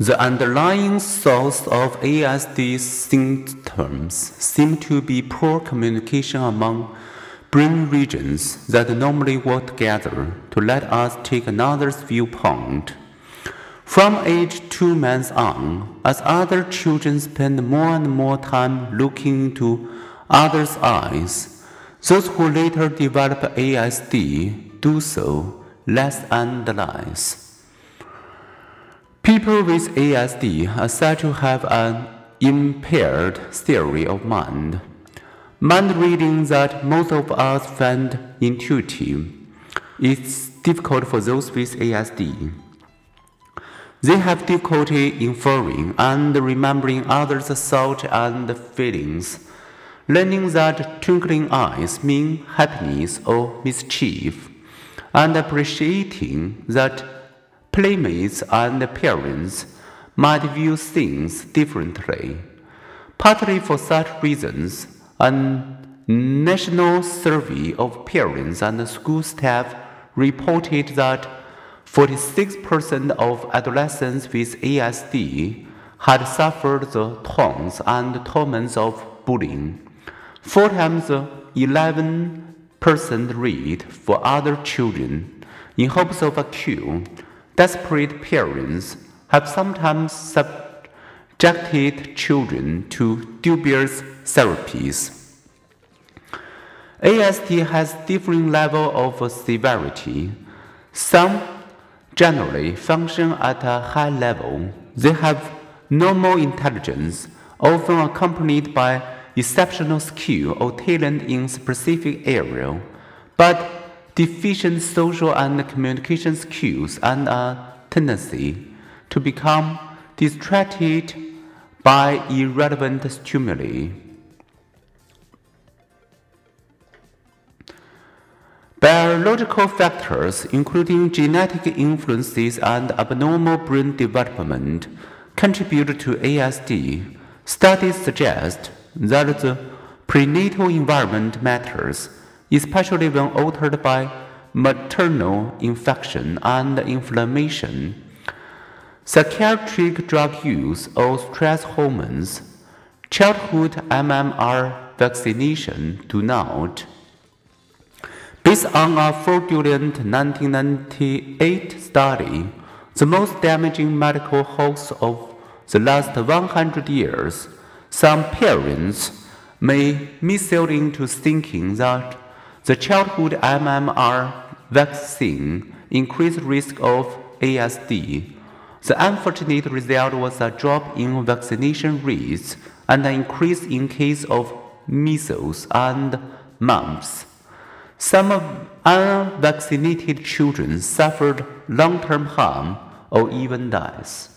The underlying source of ASD symptoms seem to be poor communication among brain regions that normally work together to let us take another's viewpoint. From age two months on, as other children spend more and more time looking into others' eyes, those who later develop ASD do so less and less. People with ASD are said to have an impaired theory of mind, mind reading that most of us find intuitive. It's difficult for those with ASD. They have difficulty inferring and remembering others' thoughts and feelings, learning that twinkling eyes mean happiness or mischief, and appreciating that playmates and parents might view things differently. Partly for such reasons, a national survey of parents and school staff reported that 46% of adolescents with ASD had suffered the taunts and torments of bullying, four times the 11% rate for other children. In hopes of a cure, desperate parents have sometimes subjected children to dubious therapies. ASD has different level of severity. Some generally function at a high level. They have normal intelligence, often accompanied by exceptional skill or talent in specific area, but deficient social and communication skills and a tendency to become distracted by irrelevant stimuli. Biological factors, including genetic influences and abnormal brain development, contribute to ASD. Studies suggest that the prenatal environment matters, especially when altered by maternal infection and inflammation. Psychiatric drug use or stress hormones, childhood MMR vaccination do not. Based on a fraudulent 1998 study, the most damaging medical hoax of the last 100 years, some parents may missail into thinking that the childhood MMR vaccine increased risk of ASD. The unfortunate result was a drop in vaccination rates and an increase in case of measles and mumps. Some unvaccinated children suffered long term harm or even death.